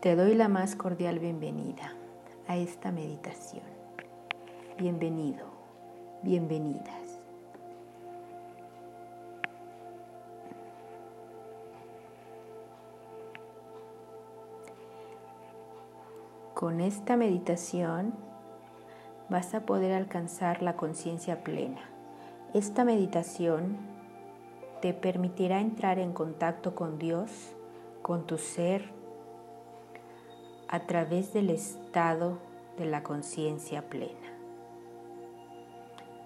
Te doy la más cordial bienvenida a esta meditación. Bienvenido, bienvenidas. Con esta meditación vas a poder alcanzar la conciencia plena. Esta meditación te permitirá entrar en contacto con Dios, con tu ser, a través del estado de la conciencia plena.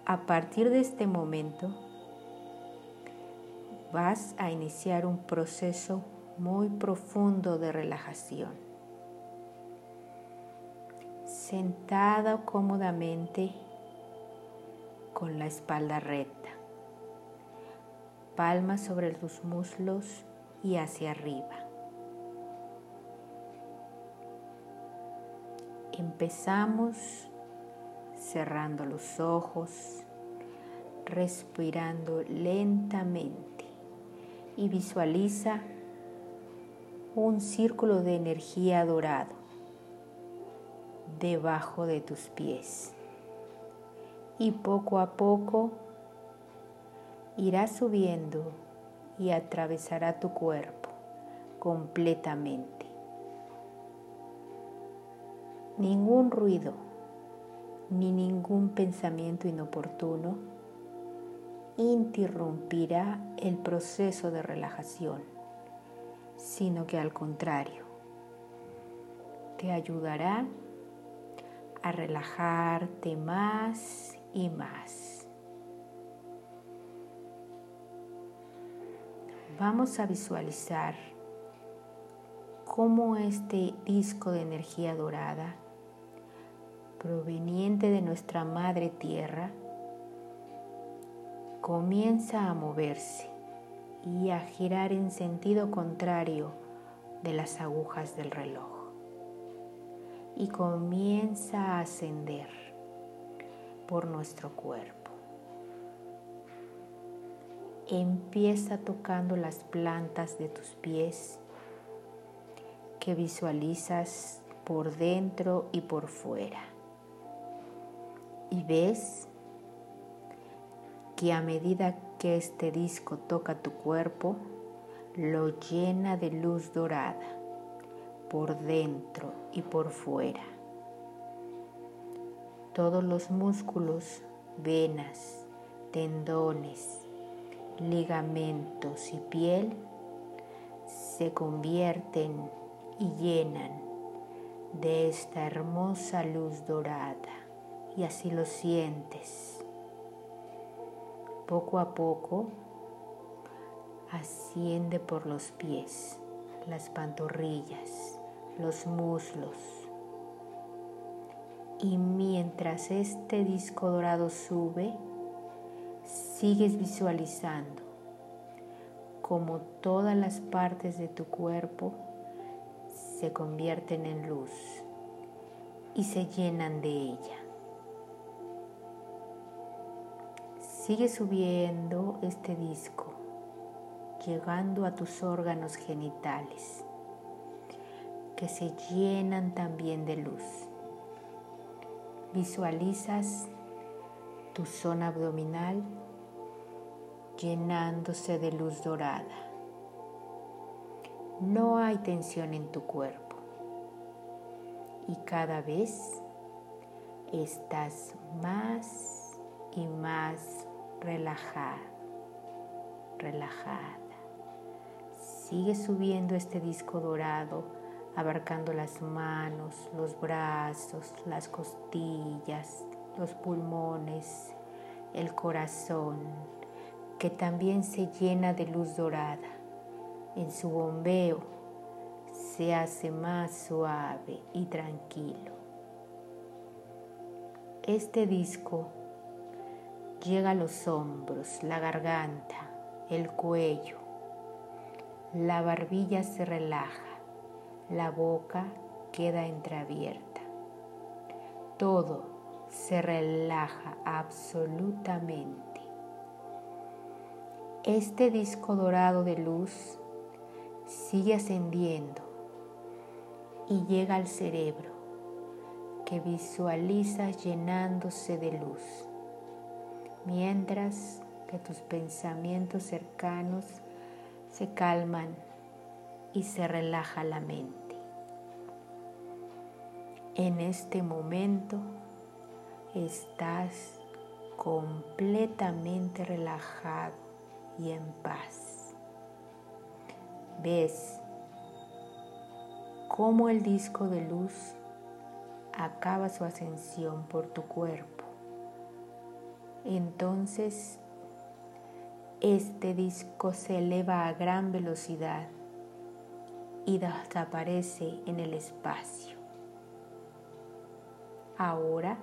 A partir de este momento vas a iniciar un proceso muy profundo de relajación. Sentado cómodamente con la espalda recta, palmas sobre tus muslos y hacia arriba. Empezamos cerrando los ojos, respirando lentamente y visualiza un círculo de energía dorado debajo de tus pies. Y poco a poco irá subiendo y atravesará tu cuerpo completamente. Ningún ruido ni ningún pensamiento inoportuno interrumpirá el proceso de relajación, sino que al contrario, te ayudará a relajarte más y más. Vamos a visualizar cómo este disco de energía dorada proveniente de nuestra madre tierra comienza a moverse y a girar en sentido contrario de las agujas del reloj y comienza a ascender por nuestro cuerpo. Empieza tocando las plantas de tus pies que visualizas por dentro y por fuera y ves que a medida que este disco toca tu cuerpo, lo llena de luz dorada por dentro y por fuera. Todos los músculos, venas, tendones, ligamentos y piel se convierten y llenan de esta hermosa luz dorada y así lo sientes. Poco a poco asciende por los pies, las pantorrillas, los muslos. Y mientras este disco dorado sube, sigues visualizando como todas las partes de tu cuerpo se convierten en luz y se llenan de ella. Sigue subiendo este disco, llegando a tus órganos genitales, que se llenan también de luz. Visualizas tu zona abdominal llenándose de luz dorada. No hay tensión en tu cuerpo y cada vez estás más y más relajada, relajada. Sigue subiendo este disco dorado, abarcando las manos, los brazos, las costillas, los pulmones, el corazón, que también se llena de luz dorada. En su bombeo se hace más suave y tranquilo. Este disco llega a los hombros, la garganta, el cuello. La barbilla se relaja, la boca queda entreabierta. Todo se relaja absolutamente. Este disco dorado de luz sigue ascendiendo y llega al cerebro que visualizas llenándose de luz, mientras que tus pensamientos cercanos se calman y se relaja la mente. En este momento estás completamente relajado y en paz. Ves cómo el disco de luz acaba su ascensión por tu cuerpo. Entonces, este disco se eleva a gran velocidad y desaparece en el espacio. Ahora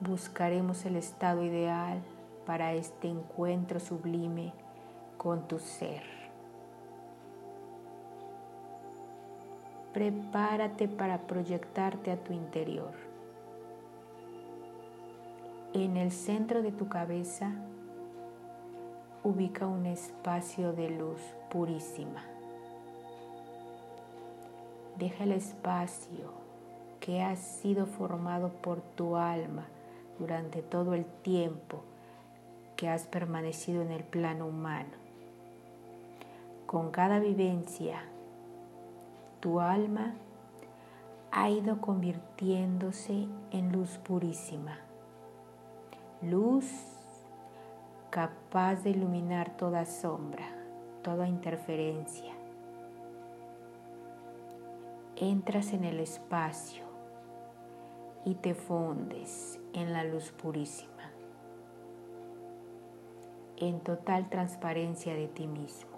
buscaremos el estado ideal para este encuentro sublime con tu ser. Prepárate para proyectarte a tu interior. En el centro de tu cabeza ubica un espacio de luz purísima. Deja el espacio que ha sido formado por tu alma durante todo el tiempo que has permanecido en el plano humano. Con cada vivencia, tu alma ha ido convirtiéndose en luz purísima, luz capaz de iluminar toda sombra, toda interferencia. Entras en el espacio y te fundes en la luz purísima en total transparencia de ti mismo.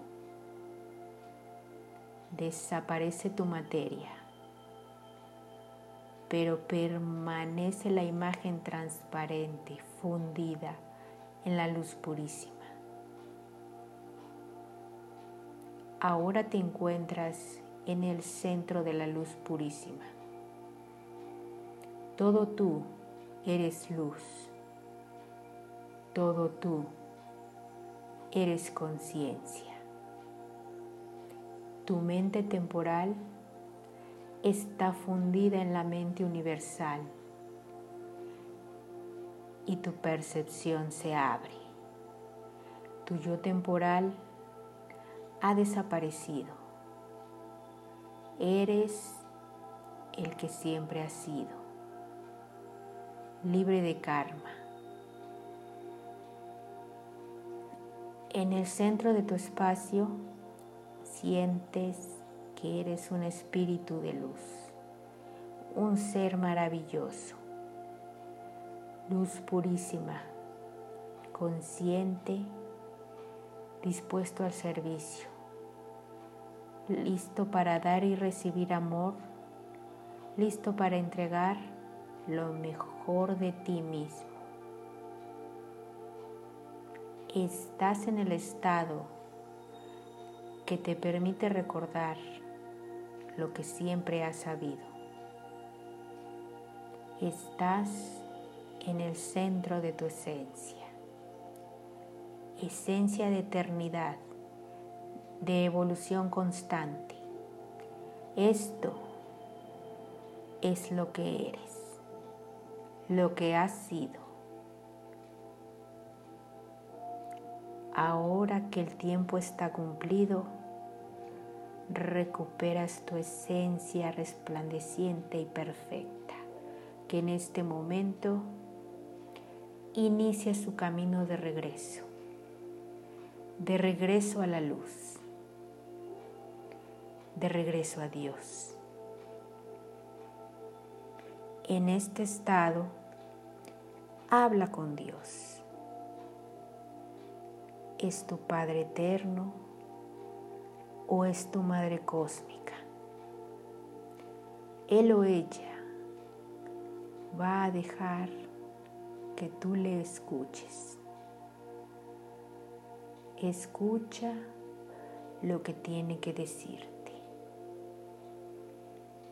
Desaparece tu materia, pero permanece la imagen transparente, fundida en la luz purísima. Ahora te encuentras en el centro de la luz purísima. Todo tú eres luz. Todo tú eres conciencia. Tu mente temporal está fundida en la mente universal y tu percepción se abre. Tu yo temporal ha desaparecido. Eres el que siempre has sido, libre de karma En el centro de tu espacio sientes que eres un espíritu de luz, un ser maravilloso, luz purísima, consciente, dispuesto al servicio, listo para dar y recibir amor, listo para entregar lo mejor de ti mismo estás en el estado que te permite recordar lo que siempre has sabido. Estás en el centro de tu esencia, esencia de eternidad, de evolución constante. Esto es lo que eres, lo que has sido. Ahora que el tiempo está cumplido, recuperas tu esencia resplandeciente y perfecta, que en este momento inicia su camino de regreso, de regreso a la luz, de regreso a Dios. En este estado, habla con Dios es tu Padre eterno o es tu Madre cósmica. Él o ella va a dejar que tú le escuches. Escucha lo que tiene que decirte.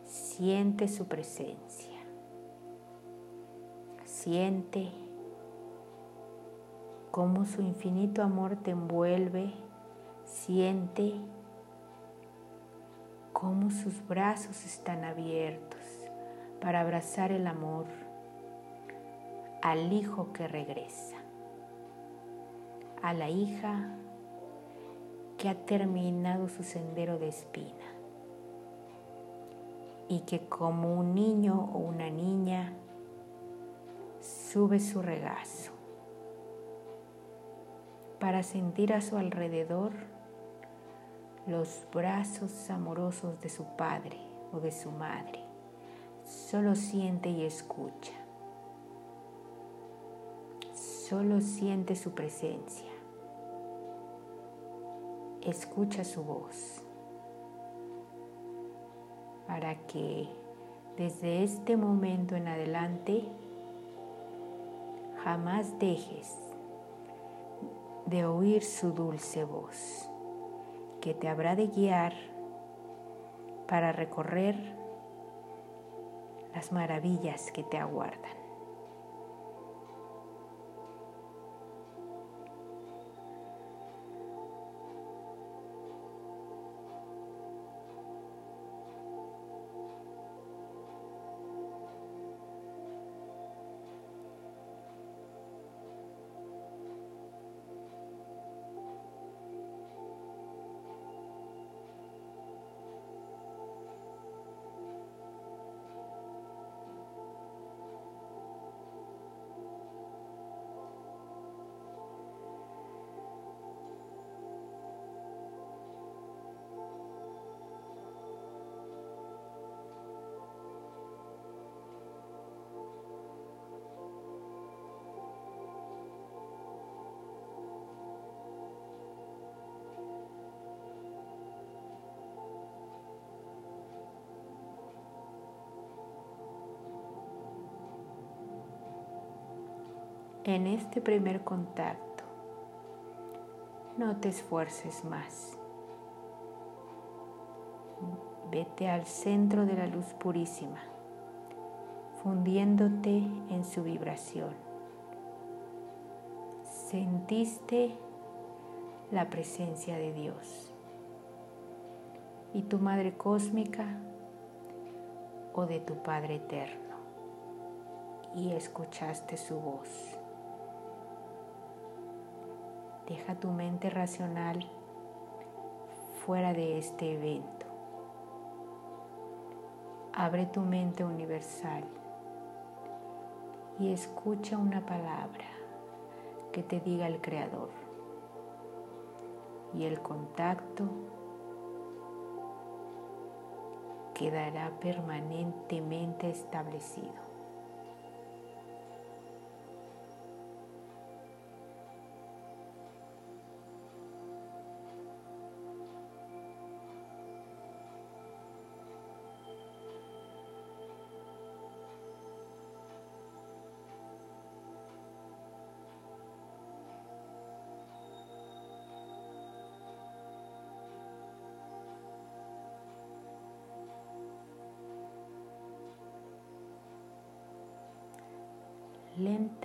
Siente su presencia. Siente cómo su infinito amor te envuelve, siente cómo sus brazos están abiertos para abrazar el amor al hijo que regresa, a la hija que ha terminado su sendero de espina y que como un niño o una niña sube su regazo para sentir a su alrededor los brazos amorosos de su padre o de su madre. Solo siente y escucha. Solo siente su presencia. Escucha su voz para que desde este momento en adelante jamás dejes de oír su dulce voz que te habrá de guiar para recorrer las maravillas que te aguardan. En este primer contacto. No te esfuerces más. Vete al centro de la luz purísima, fundiéndote en su vibración. Sentiste la presencia de Dios y tu Madre Cósmica o de tu Padre Eterno y escuchaste su voz. Deja tu mente racional fuera de este evento. Abre tu mente universal y escucha una palabra que te diga el Creador. Y el contacto quedará permanentemente establecido.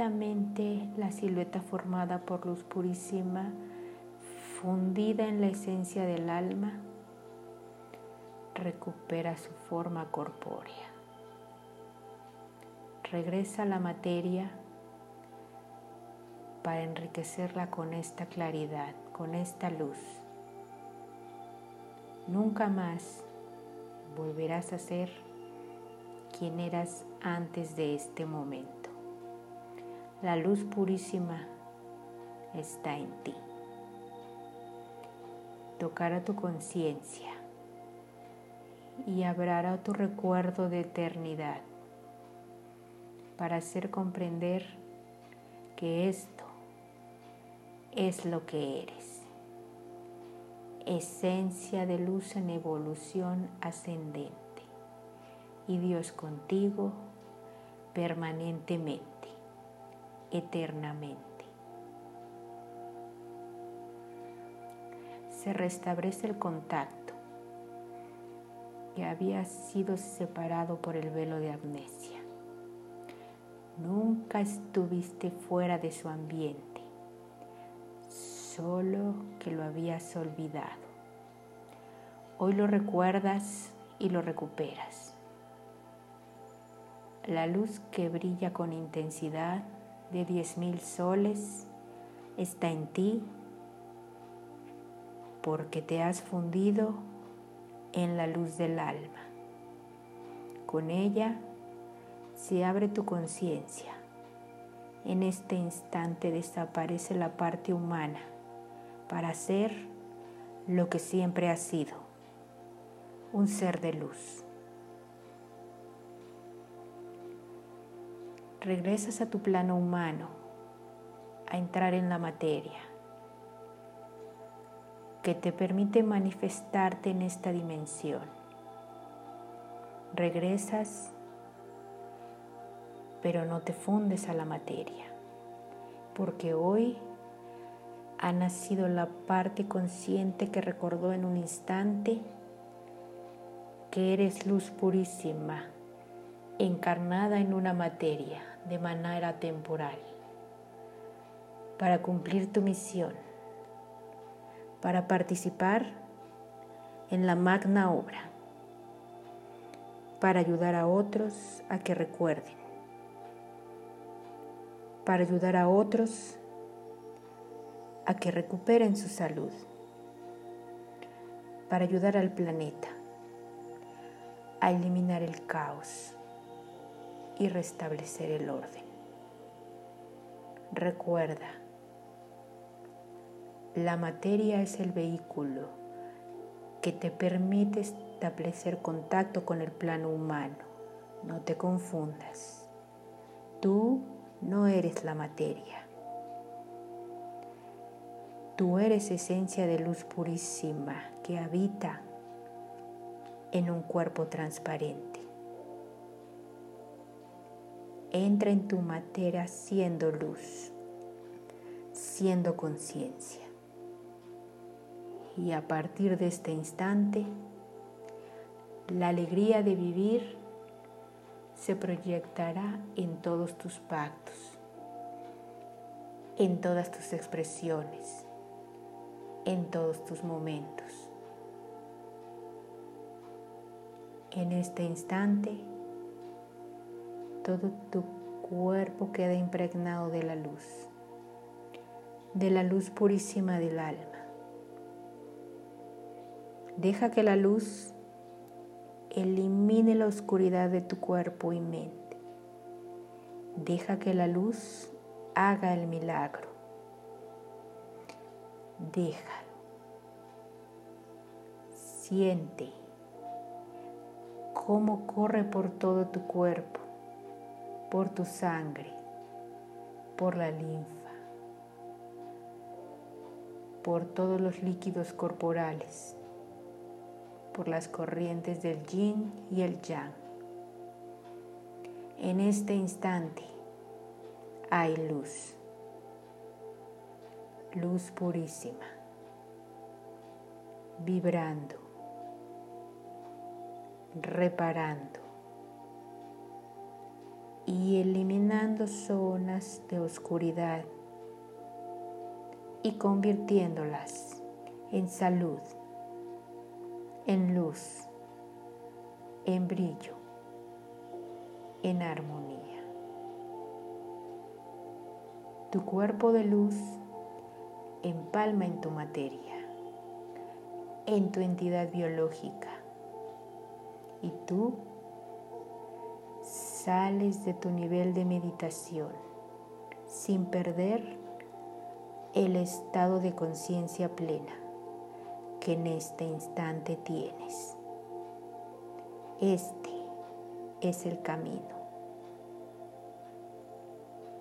La silueta formada por luz purísima, fundida en la esencia del alma, recupera su forma corpórea. Regresa a la materia para enriquecerla con esta claridad, con esta luz. Nunca más volverás a ser quien eras antes de este momento. La luz purísima está en ti. Tocará tu conciencia y abrirá tu recuerdo de eternidad para hacer comprender que esto es lo que eres. Esencia de luz en evolución ascendente y Dios contigo permanentemente eternamente. Se restablece el contacto que había sido separado por el velo de amnesia. Nunca estuviste fuera de su ambiente, solo que lo habías olvidado. Hoy lo recuerdas y lo recuperas. La luz que brilla con intensidad de diez mil soles está en ti porque te has fundido en la luz del alma. Con ella se abre tu conciencia. En este instante desaparece la parte humana para ser lo que siempre has sido, un ser de luz. Regresas a tu plano humano, a entrar en la materia, que te permite manifestarte en esta dimensión. Regresas, pero no te fundes a la materia, porque hoy ha nacido la parte consciente que recordó en un instante que eres luz purísima, encarnada en una materia de manera temporal, para cumplir tu misión, para participar en la magna obra, para ayudar a otros a que recuerden, para ayudar a otros a que recuperen su salud, para ayudar al planeta a eliminar el caos y restablecer el orden. Recuerda, la materia es el vehículo que te permite establecer contacto con el plano humano. No te confundas. Tú no eres la materia. Tú eres esencia de luz purísima que habita en un cuerpo transparente. Entra en tu materia siendo luz, siendo conciencia. Y a partir de este instante, la alegría de vivir se proyectará en todos tus pactos, en todas tus expresiones, en todos tus momentos. En este instante, todo tu cuerpo queda impregnado de la luz, de la luz purísima del alma. Deja que la luz elimine la oscuridad de tu cuerpo y mente. Deja que la luz haga el milagro. Déjalo. Siente cómo corre por todo tu cuerpo, por tu sangre, por la linfa, por todos los líquidos corporales, por las corrientes del yin y el yang. En este instante hay luz, luz purísima, vibrando reparando y eliminando zonas de oscuridad y convirtiéndolas en salud, en luz, en brillo, en armonía. Tu cuerpo de luz empalma en tu materia, en tu entidad biológica y tú sales de tu nivel de meditación sin perder el estado de conciencia plena que en este instante tienes. Este es el camino.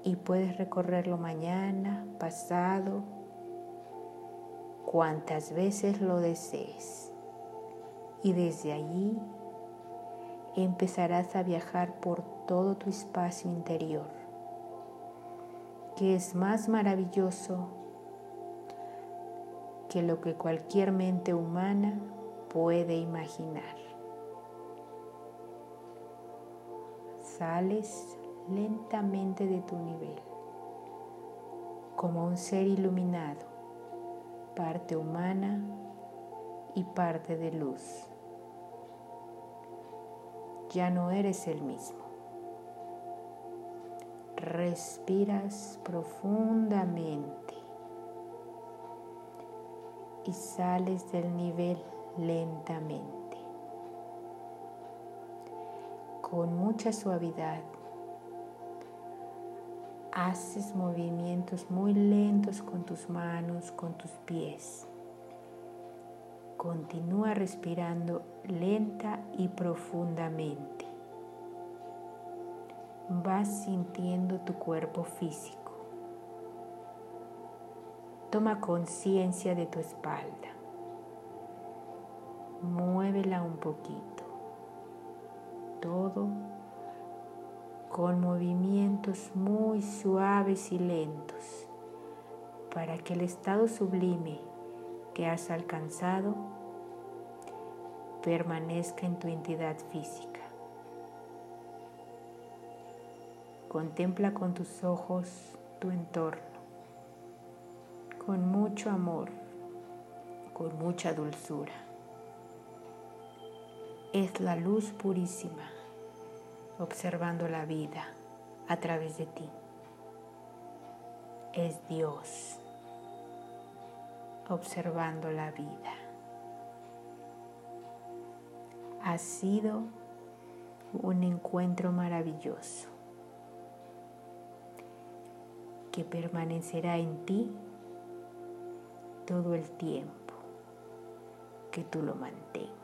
Y puedes recorrerlo mañana, pasado, cuantas veces lo desees. Y desde allí empezarás a viajar por todo tu espacio interior, que es más maravilloso que lo que cualquier mente humana puede imaginar. Sales lentamente de tu nivel, como un ser iluminado, parte humana y parte de luz. Ya no eres el mismo. Respiras profundamente y sales del nivel lentamente, con mucha suavidad. Haces movimientos muy lentos con tus manos, con tus pies. Continúa respirando lenta y profundamente. Vas sintiendo tu cuerpo físico. Toma conciencia de tu espalda. Muévela un poquito. Todo con movimientos muy suaves y lentos para que el estado sublime que has alcanzado permanezca en tu entidad física. Contempla con tus ojos tu entorno, con mucho amor, con mucha dulzura. Es la luz purísima observando la vida a través de ti. Es Dios observando la vida. Ha sido un encuentro maravilloso que permanecerá en ti todo el tiempo que tú lo mantengas.